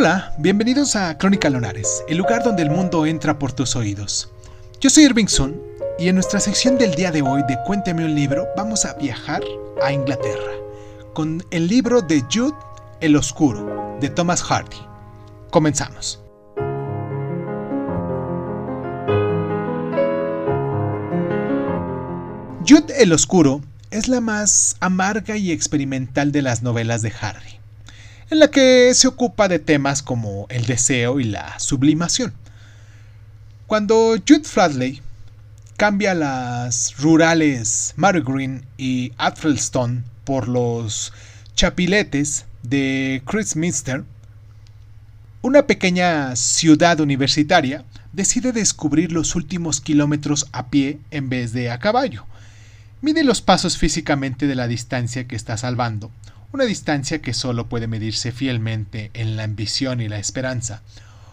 Hola, bienvenidos a Crónica Lonares, el lugar donde el mundo entra por tus oídos. Yo soy Irving Sun y en nuestra sección del día de hoy de Cuénteme un libro vamos a viajar a Inglaterra con el libro de Jude el Oscuro de Thomas Hardy. Comenzamos. Jude el Oscuro es la más amarga y experimental de las novelas de Hardy en la que se ocupa de temas como el deseo y la sublimación. Cuando Jude Fradley cambia las rurales Mary Green y Athelstone por los chapiletes de Christminster, una pequeña ciudad universitaria decide descubrir los últimos kilómetros a pie en vez de a caballo. Mide los pasos físicamente de la distancia que está salvando, una distancia que solo puede medirse fielmente en la ambición y la esperanza,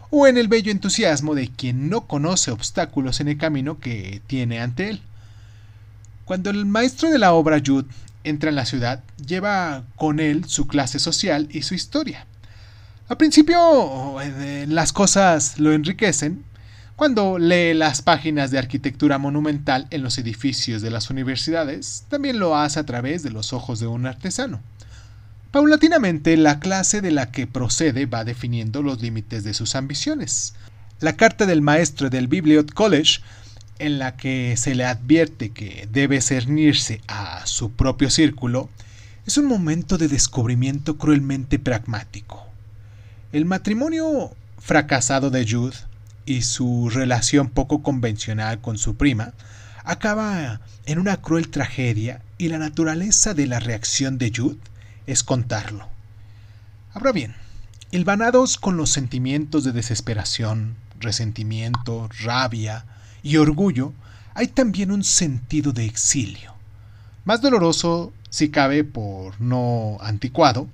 o en el bello entusiasmo de quien no conoce obstáculos en el camino que tiene ante él. Cuando el maestro de la obra Jude entra en la ciudad, lleva con él su clase social y su historia. Al principio eh, las cosas lo enriquecen cuando lee las páginas de arquitectura monumental en los edificios de las universidades, también lo hace a través de los ojos de un artesano. Paulatinamente, la clase de la que procede va definiendo los límites de sus ambiciones. La carta del maestro del Bibliot College, en la que se le advierte que debe cernirse a su propio círculo, es un momento de descubrimiento cruelmente pragmático. El matrimonio fracasado de Jude y su relación poco convencional con su prima acaba en una cruel tragedia y la naturaleza de la reacción de Jude es contarlo. Ahora bien, hilvanados con los sentimientos de desesperación, resentimiento, rabia y orgullo, hay también un sentido de exilio. Más doloroso, si cabe por no anticuado,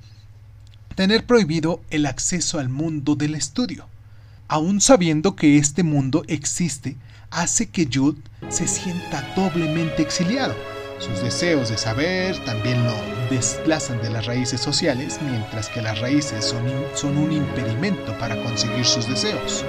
tener prohibido el acceso al mundo del estudio. Aún sabiendo que este mundo existe, hace que Jude se sienta doblemente exiliado sus deseos de saber también lo desplazan de las raíces sociales, mientras que las raíces son, un impedimento para conseguir sus deseos.